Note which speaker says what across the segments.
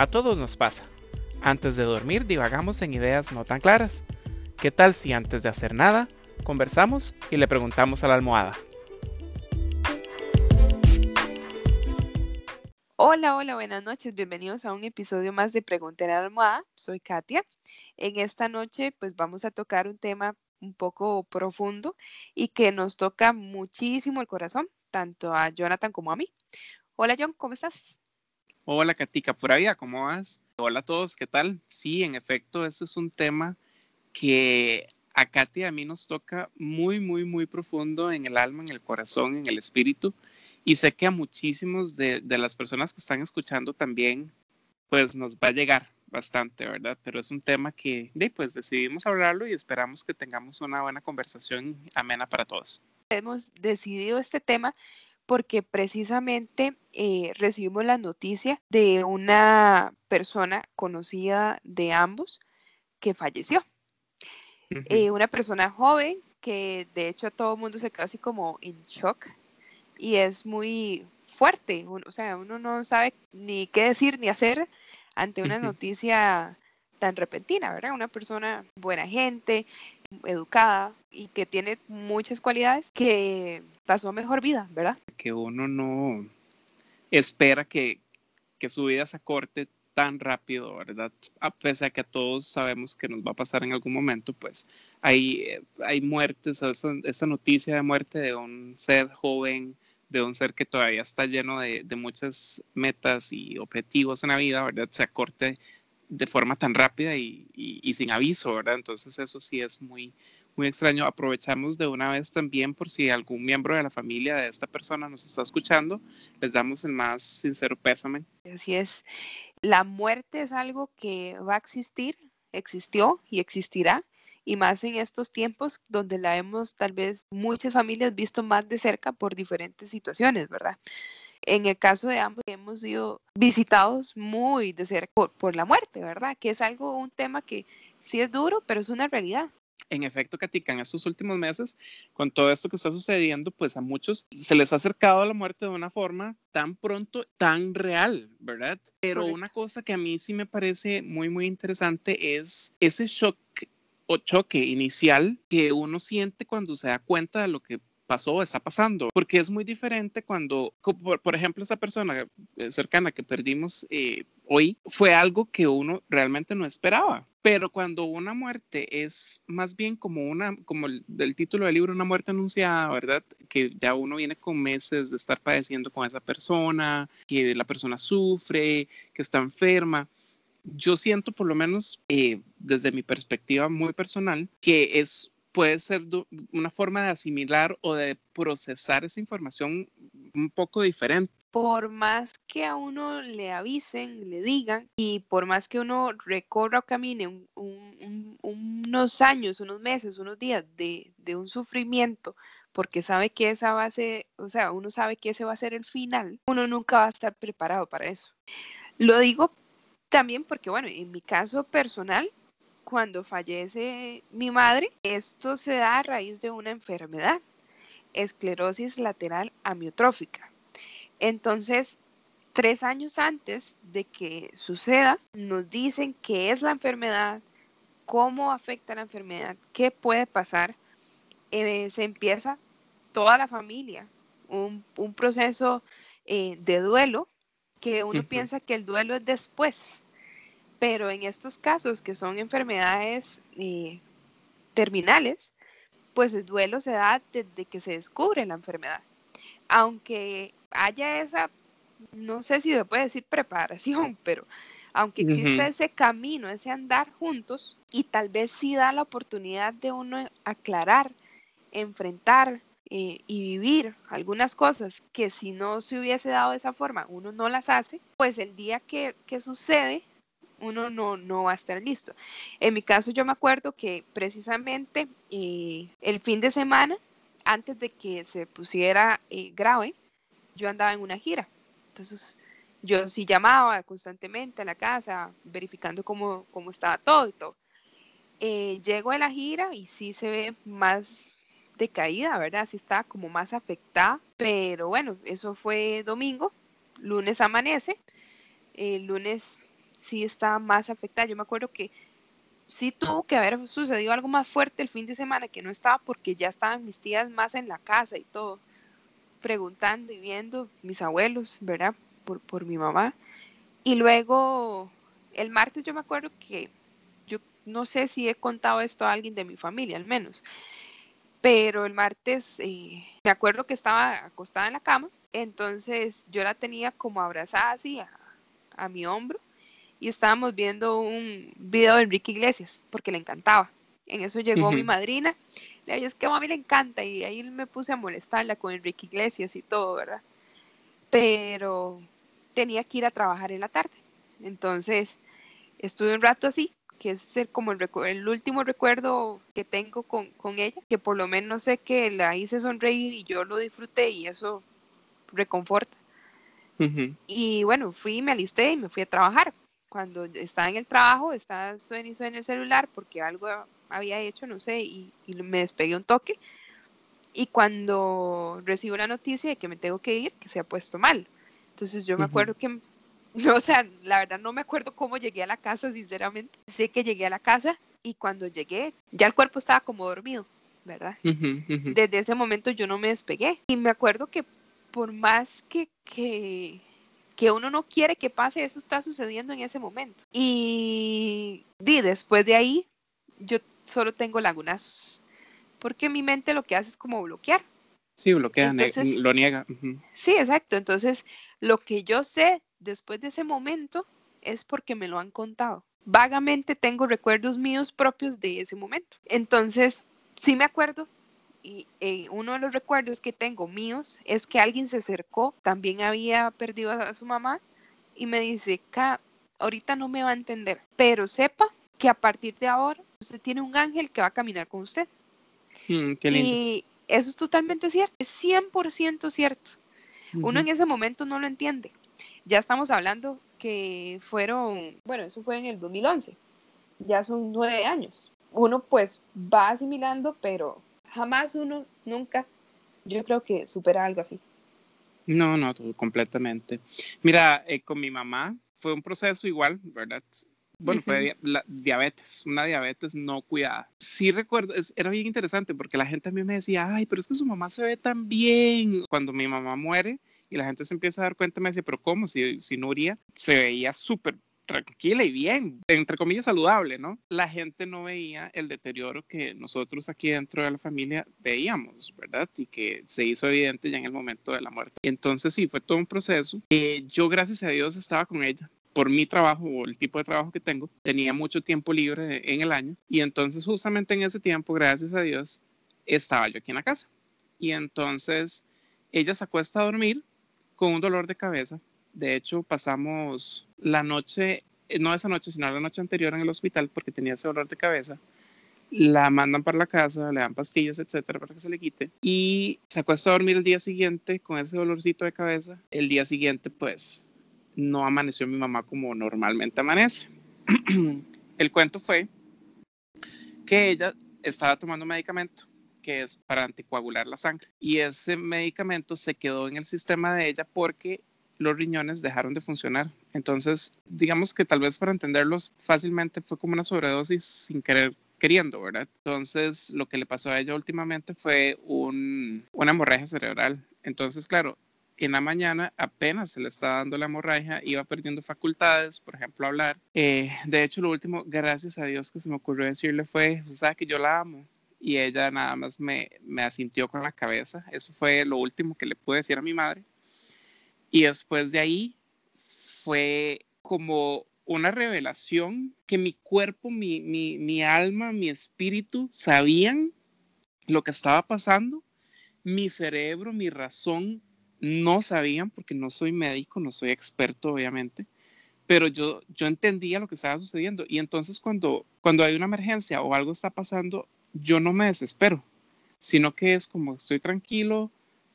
Speaker 1: A todos nos pasa. Antes de dormir divagamos en ideas no tan claras. ¿Qué tal si antes de hacer nada, conversamos y le preguntamos a la almohada?
Speaker 2: Hola, hola, buenas noches. Bienvenidos a un episodio más de Pregunta a la almohada. Soy Katia. En esta noche pues vamos a tocar un tema un poco profundo y que nos toca muchísimo el corazón, tanto a Jonathan como a mí. Hola John, ¿cómo estás?
Speaker 1: Hola Katica, por ahí, ¿cómo vas? Hola a todos, ¿qué tal? Sí, en efecto, este es un tema que a Katia a mí nos toca muy, muy, muy profundo en el alma, en el corazón, en el espíritu. Y sé que a muchísimos de, de las personas que están escuchando también, pues nos va a llegar bastante, ¿verdad? Pero es un tema que, pues decidimos hablarlo y esperamos que tengamos una buena conversación amena para todos.
Speaker 2: Hemos decidido este tema porque precisamente eh, recibimos la noticia de una persona conocida de ambos que falleció. Eh, una persona joven que de hecho a todo el mundo se quedó así como en shock y es muy fuerte, o sea, uno no sabe ni qué decir ni hacer ante una noticia tan repentina, ¿verdad? Una persona buena gente, educada y que tiene muchas cualidades que pasó a mejor vida, ¿verdad?
Speaker 1: Que uno no espera que, que su vida se acorte tan rápido, ¿verdad? A pesar de que todos sabemos que nos va a pasar en algún momento, pues hay, hay muertes, esta, esta noticia de muerte de un ser joven, de un ser que todavía está lleno de, de, muchas metas y objetivos en la vida, ¿verdad? Se acorte de forma tan rápida y, y, sin aviso, ¿verdad? Entonces eso sí es muy, muy extraño. Aprovechamos de una vez también por si algún miembro de la familia de esta persona nos está escuchando, les damos el más sincero pésame.
Speaker 2: Así es. La muerte es algo que va a existir, existió y existirá y más en estos tiempos donde la hemos tal vez muchas familias visto más de cerca por diferentes situaciones, ¿verdad? En el caso de ambos hemos sido visitados muy de cerca por, la muerte, ¿verdad? Que es algo, un tema que sí es duro, pero es una realidad
Speaker 1: en efecto, Katika, en estos últimos meses, con todo esto que está sucediendo, pues a muchos se les ha acercado a la muerte de una forma tan pronto, tan real, ¿verdad? Pero una cosa que a mí sí me parece muy, muy interesante es ese shock o choque inicial que uno siente cuando se da cuenta de lo que pasó está pasando, porque es muy diferente cuando, por, ejemplo, esa persona eh, cercana que perdimos eh, hoy fue algo que uno realmente no esperaba. Pero cuando una muerte es más bien como una, como el, el título del libro, una muerte anunciada, ¿verdad? Que ya uno viene con meses de estar padeciendo con esa persona, que la persona sufre, que está enferma yo siento, por lo menos eh, desde mi perspectiva muy personal, que es puede ser una forma de asimilar o de procesar esa información un poco diferente.
Speaker 2: Por más que a uno le avisen, le digan, y por más que uno recorra o camine unos años, unos meses, unos días de, de, un sufrimiento, porque sabe que esa va a ser, o sea, uno sabe que ese va a ser el final, uno nunca va a estar preparado para eso. Lo digo también porque, bueno, en mi caso personal, cuando fallece mi madre, esto se da a raíz de una enfermedad, esclerosis lateral amiotrófica. Entonces, tres años antes de que suceda, nos dicen qué es la enfermedad, cómo afecta la enfermedad, qué puede pasar. Eh, se empieza toda la familia, un, un proceso eh, de duelo que uno piensa que el duelo es después, pero en estos casos que son enfermedades eh, terminales, pues el duelo se da desde que se descubre la enfermedad. Aunque haya esa, no sé si se puede decir preparación, pero aunque exista ese camino, ese andar juntos, y tal vez sí da la oportunidad de uno aclarar, enfrentar, eh, y vivir algunas cosas que si no se hubiese dado de esa forma, uno no las hace, pues el día que, que sucede, uno no, no, va a estar listo. En mi caso yo me acuerdo que precisamente eh, el fin de semana, antes de que se pusiera eh, grave, yo andaba en una gira. Entonces yo sí llamaba constantemente a la casa, verificando cómo, cómo estaba todo y todo. llego a la gira y sí se ve más de caída, ¿verdad? Sí está como más afectada, pero bueno, eso fue domingo, lunes amanece, lunes sí estaba más afectada. Yo me acuerdo que sí tuvo que haber sucedido algo más fuerte el fin de semana que no estaba porque ya estaban mis tías más en la casa y todo, preguntando y viendo mis abuelos, ¿verdad? Por, por mi mamá. Y luego el martes yo me acuerdo que yo no sé si he contado esto a alguien de mi familia al menos, pero el martes eh, me acuerdo que estaba acostada en la cama, entonces yo la tenía como abrazada así a, a mi hombro y estábamos viendo un video de Enrique Iglesias porque le encantaba. En eso llegó mi madrina, le dije, es que a mami le encanta y ahí me puse a molestarla con Enrique Iglesias y todo, ¿verdad? Pero tenía que ir a trabajar en la tarde. Entonces estuve un rato así, que es como el, el último recuerdo que tengo con, con, ella, que por lo menos sé que la hice sonreír y yo lo disfruté y eso reconforta. Y bueno, fui, me alisté y me fui a trabajar cuando estaba en el trabajo, estaba suena y suena el celular porque algo había hecho, no sé, y, me despegué un toque. Y cuando recibo la noticia de que me tengo que ir, que se ha puesto mal. Entonces yo me acuerdo que, o sea, la verdad no me acuerdo cómo llegué a la casa, sinceramente. Sé que llegué a la casa y cuando llegué, ya el cuerpo estaba como dormido, ¿verdad? Desde ese momento yo no me despegué. Y me acuerdo que por más que, que que uno no quiere que pase, eso está sucediendo en ese momento. Y, después de ahí, yo solo tengo lagunazos, porque mi mente lo que hace es como bloquear.
Speaker 1: Sí, bloquea, lo niega.
Speaker 2: Sí, exacto. Entonces, lo que yo sé después de ese momento es porque me lo han contado. Vagamente tengo recuerdos míos propios de ese momento. Entonces, sí me acuerdo y eh, uno de los recuerdos que tengo míos es que alguien se acercó, también había perdido a, su mamá, y me dice, ahorita no me va a entender, pero sepa que a partir de ahora usted tiene un ángel que va a caminar con usted.
Speaker 1: Mm,
Speaker 2: y eso es totalmente cierto, es 100% cierto. Uno en ese momento no lo entiende. Ya estamos hablando que fueron, bueno, eso fue en el 2011, ya son nueve años. Uno pues va asimilando, pero jamás uno, nunca, yo creo que supera algo así.
Speaker 1: No, no, completamente. Mira, eh, con mi mamá fue un proceso igual, ¿verdad? Bueno, fue la diabetes, una diabetes no cuidada. Sí recuerdo, era bien interesante porque la gente a mí me decía, ay, pero es que su mamá se ve tan bien. Cuando mi mamá muere y la gente se empieza a dar cuenta, me decía, pero ¿cómo? Si, si Nuria se veía súper tranquila y bien, entre comillas saludable, ¿no? La gente no veía el deterioro que nosotros aquí dentro de la familia veíamos, ¿verdad? Y que se hizo evidente ya en el momento de la muerte. Entonces sí, fue todo un proceso. Eh, yo gracias a Dios estaba con ella por mi trabajo o el tipo de trabajo que tengo, tenía mucho tiempo libre en el año y entonces justamente en ese tiempo, gracias a Dios, estaba yo aquí en la casa. Y entonces ella se acuesta a dormir con un dolor de cabeza de hecho, pasamos la noche, eh, no esa noche, sino la noche anterior en el hospital porque tenía ese dolor de cabeza. La mandan para la casa, le dan pastillas, etcétera, para que se le quite. Y se acuesta a dormir el día siguiente con ese dolorcito de cabeza. El día siguiente, pues, no amaneció mi mamá como normalmente amanece. el cuento fue que ella estaba tomando medicamento que es para anticoagular la sangre. Y ese medicamento se quedó en el sistema de ella porque los riñones dejaron de funcionar. Entonces, digamos que tal vez para entenderlos fácilmente fue como una sobredosis sin querer queriendo, ¿verdad? Entonces, lo que le pasó a ella últimamente fue un, una hemorragia cerebral. Entonces, claro, en la mañana apenas se le estaba dando la hemorragia, iba perdiendo facultades, por ejemplo, hablar. Eh, de hecho, lo último, gracias a Dios que se me ocurrió decirle fue, o sea, que yo la amo. Y ella nada más me asintió con la cabeza. Eso fue lo último que le pude decir a mi madre. Y después de ahí fue como una revelación que mi cuerpo, mi, mi, mi, alma, mi espíritu sabían lo que estaba pasando. Mi cerebro, mi razón no sabían porque no soy médico, no soy experto obviamente, pero yo, yo entendía lo que estaba sucediendo. Y entonces cuando, cuando hay una emergencia o algo está pasando, yo no me desespero, sino que es como estoy tranquilo,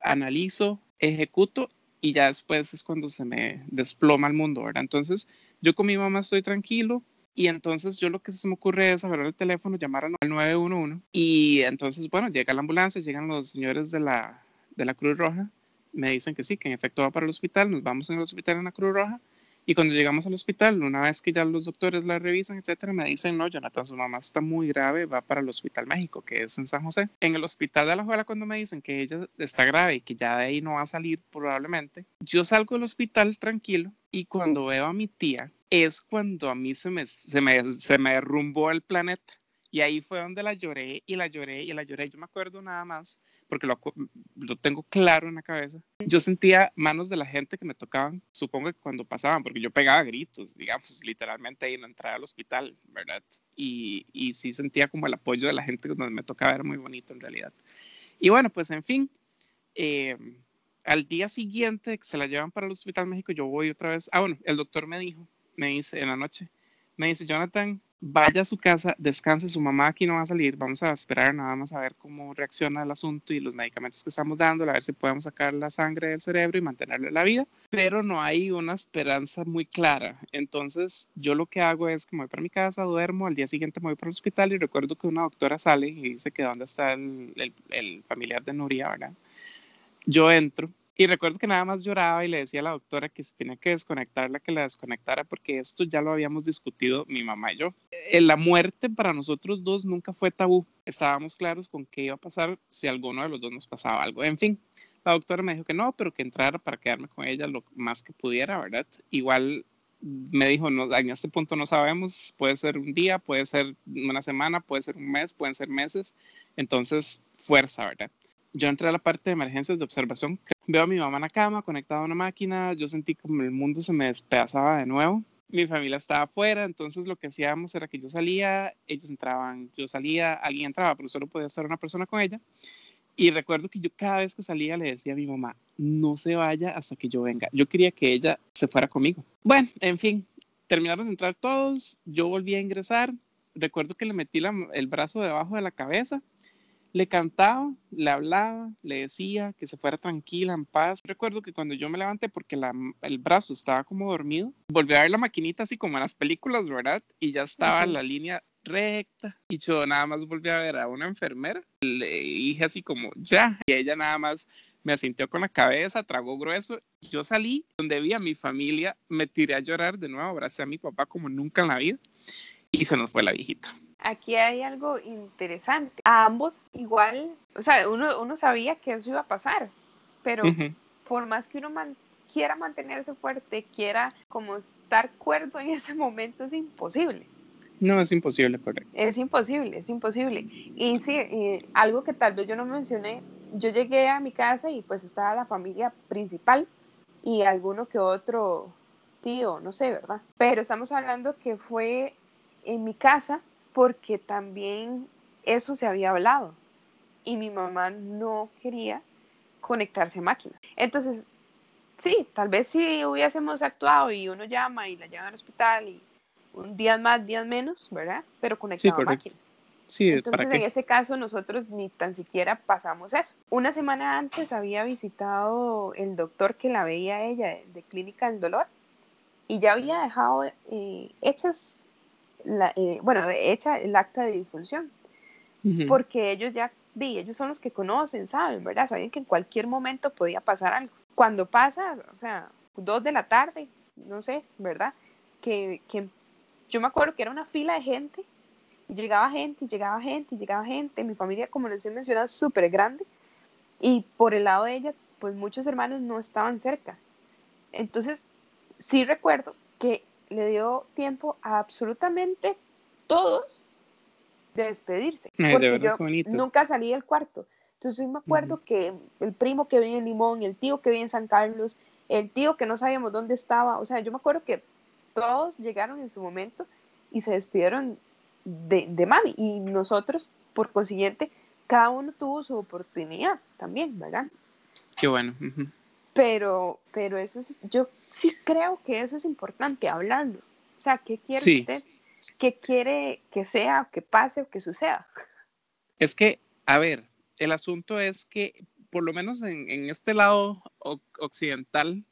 Speaker 1: analizo, ejecuto y ya después es cuando se me desploma el mundo, ¿verdad? Entonces, yo con mi mamá estoy tranquilo y entonces yo lo que se me ocurre es agarrar el teléfono, llamar al 911 y entonces, bueno, llega la ambulancia, llegan los señores de la, de la Cruz Roja, me dicen que sí, que en efecto va para el hospital, nos vamos en el hospital en la Cruz Roja Y cuando llegamos al hospital, una vez que ya los doctores la revisan, etcétera, me dicen, no, Jonathan, su mamá está muy grave, va para el Hospital México, que es en San José. En el Hospital de Alajuela, cuando me dicen que ella está grave y que ya de ahí no va a salir probablemente, yo salgo del hospital tranquilo y cuando veo a mi tía, es cuando a mí se me, se me, se me derrumbó el planeta. Y ahí fue donde la lloré y la lloré y la lloré. Yo me acuerdo nada más, porque lo, lo, tengo claro en la cabeza. Yo sentía manos de la gente que me tocaban, supongo que cuando pasaban, porque yo pegaba gritos, digamos, literalmente ahí en la entrada al hospital, ¿verdad? Y, y sí sentía como el apoyo de la gente donde me tocaba, era muy bonito en realidad. Y bueno, pues en fin, eh, al día siguiente que se la llevan para el Hospital México, yo voy otra vez. Ah, bueno, el doctor me dijo, me dice en la noche, me dice, Jonathan, vaya a su casa, descanse, su mamá aquí no va a salir, vamos a esperar nada más a ver cómo reacciona el asunto y los medicamentos que estamos dando, a ver si podemos sacar la sangre del cerebro y mantenerle la vida, pero no hay una esperanza muy clara. Entonces yo lo que hago es que me voy para mi casa, duermo, al día siguiente me voy para el hospital y recuerdo que una doctora sale y dice que dónde está el, el, familiar de Nuria, ¿verdad? Yo entro y recuerdo que nada más lloraba y le decía a la doctora que se tenía que desconectarla, que la desconectara, porque esto ya lo habíamos discutido mi mamá y yo. Eh, la muerte para nosotros dos nunca fue tabú. Estábamos claros con qué iba a pasar si alguno de los dos nos pasaba algo. En fin, la doctora me dijo que no, pero que entrara para quedarme con ella lo más que pudiera, ¿verdad? Igual me dijo, no, en este punto no sabemos, puede ser un día, puede ser una semana, puede ser un mes, pueden ser meses. Entonces, fuerza, ¿verdad? yo entré a la parte de emergencias de observación. Veo a mi mamá en la cama, conectada a una máquina. Yo sentí como el mundo se me despedazaba de nuevo. Mi familia estaba afuera, entonces lo que hacíamos era que yo salía, ellos entraban, yo salía, alguien entraba, pero solo podía estar una persona con ella. Y recuerdo que yo cada vez que salía le decía a mi mamá, no se vaya hasta que yo venga. Yo quería que ella se fuera conmigo. Bueno, en fin, terminaron de entrar todos, yo volví a ingresar. Recuerdo que le metí el brazo debajo de la cabeza le cantaba, le hablaba, le decía que se fuera tranquila, en paz. Recuerdo que cuando yo me levanté, porque la, el brazo estaba como dormido, volví a ver la maquinita así como en las películas, ¿verdad? Y ya estaba la línea recta. Y yo nada más volví a ver a una enfermera. Le dije así como, ya. Y ella nada más me asintió con la cabeza, tragó grueso. Yo salí donde vi a mi familia, me tiré a llorar de nuevo, abracé a mi papá como nunca en la vida. Y se nos fue la viejita
Speaker 2: aquí hay algo interesante. A ambos igual, o sea, uno, uno sabía que eso iba a pasar, pero por más que uno quiera mantenerse fuerte, quiera como estar cuerdo en ese momento, es imposible.
Speaker 1: No, es imposible, correcto.
Speaker 2: Es imposible, es imposible. Y sí, algo que tal vez yo no mencioné, yo llegué a mi casa y pues estaba la familia principal y alguno que otro tío, no sé, ¿verdad? Pero estamos hablando que fue en mi casa porque también eso se había hablado y mi mamá no quería conectarse a máquina. Entonces, sí, tal vez si hubiésemos actuado y uno llama y la lleva al hospital y un día más, días menos, ¿verdad? Pero conectado a máquinas.
Speaker 1: Sí,
Speaker 2: Entonces, en ese caso, nosotros ni tan siquiera pasamos eso. Una semana antes había visitado el doctor que la veía ella de, Clínica del Dolor y ya había dejado eh, hechas eh, bueno, hecha el acta de difunción, porque ellos ya, di, ellos son los que conocen, saben, ¿verdad? Saben que en cualquier momento podía pasar algo. Cuando pasa, o sea, dos de la tarde, no sé, ¿verdad? Que, que yo me acuerdo que era una fila de gente, y llegaba gente, y llegaba gente, y llegaba gente. Mi familia, como les he mencionado, es súper grande, y por el lado de ella, pues muchos hermanos no estaban cerca. Entonces, sí recuerdo que le dio tiempo a absolutamente todos de despedirse. porque yo nunca salí del cuarto. Entonces yo me acuerdo que el primo que vive en Limón, el tío que vive en San Carlos, el tío que no sabíamos dónde estaba, o sea, yo me acuerdo que todos llegaron en su momento y se despidieron de, de mami y nosotros, por consiguiente, cada uno tuvo su oportunidad también, ¿verdad?
Speaker 1: Qué bueno.
Speaker 2: Pero, pero eso es, yo sí creo que eso es importante, hablarlo. O sea, ¿qué quiere usted? ¿Qué quiere que sea, que pase o que suceda?
Speaker 1: Es que, a ver, el asunto es que, por lo menos en, en este lado occidental,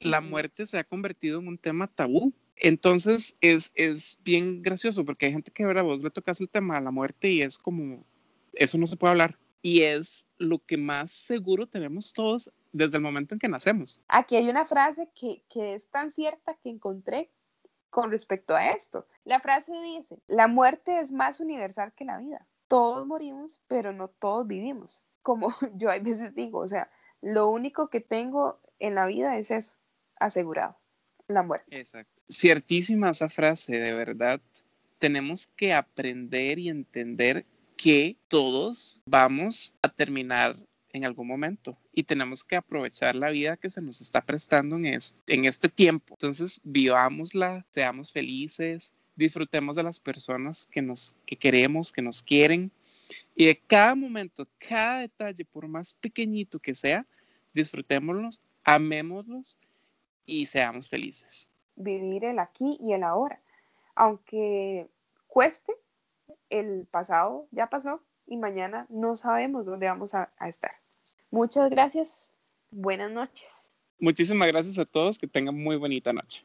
Speaker 1: la muerte se ha convertido en un tema tabú. Entonces es, es bien gracioso porque hay gente que, ¿verdad? Vos le tocas el tema de la muerte y es como, eso no se puede hablar. Y es lo que más seguro tenemos todos desde el momento en que nacemos.
Speaker 2: Aquí hay una frase que, que es tan cierta que encontré con respecto a esto. La frase dice, la muerte es más universal que la vida. Todos morimos, pero no todos vivimos. Como yo a veces digo, o sea, lo único que tengo en la vida es eso, asegurado, la muerte.
Speaker 1: Exacto. Ciertísima esa frase, de verdad. Tenemos que aprender y entender que todos vamos a terminar en algún momento y tenemos que aprovechar la vida que se nos está prestando en este, tiempo. Entonces, vivámosla, seamos felices, disfrutemos de las personas que nos que queremos, que nos quieren y de cada momento, cada detalle, por más pequeñito que sea, disfrutémoslos, amémoslos y seamos felices.
Speaker 2: Vivir el aquí y el ahora. Aunque cueste, el pasado ya pasó y mañana no sabemos dónde vamos a estar. Muchas gracias. Buenas noches.
Speaker 1: Muchísimas gracias a todos. Que tengan muy bonita noche.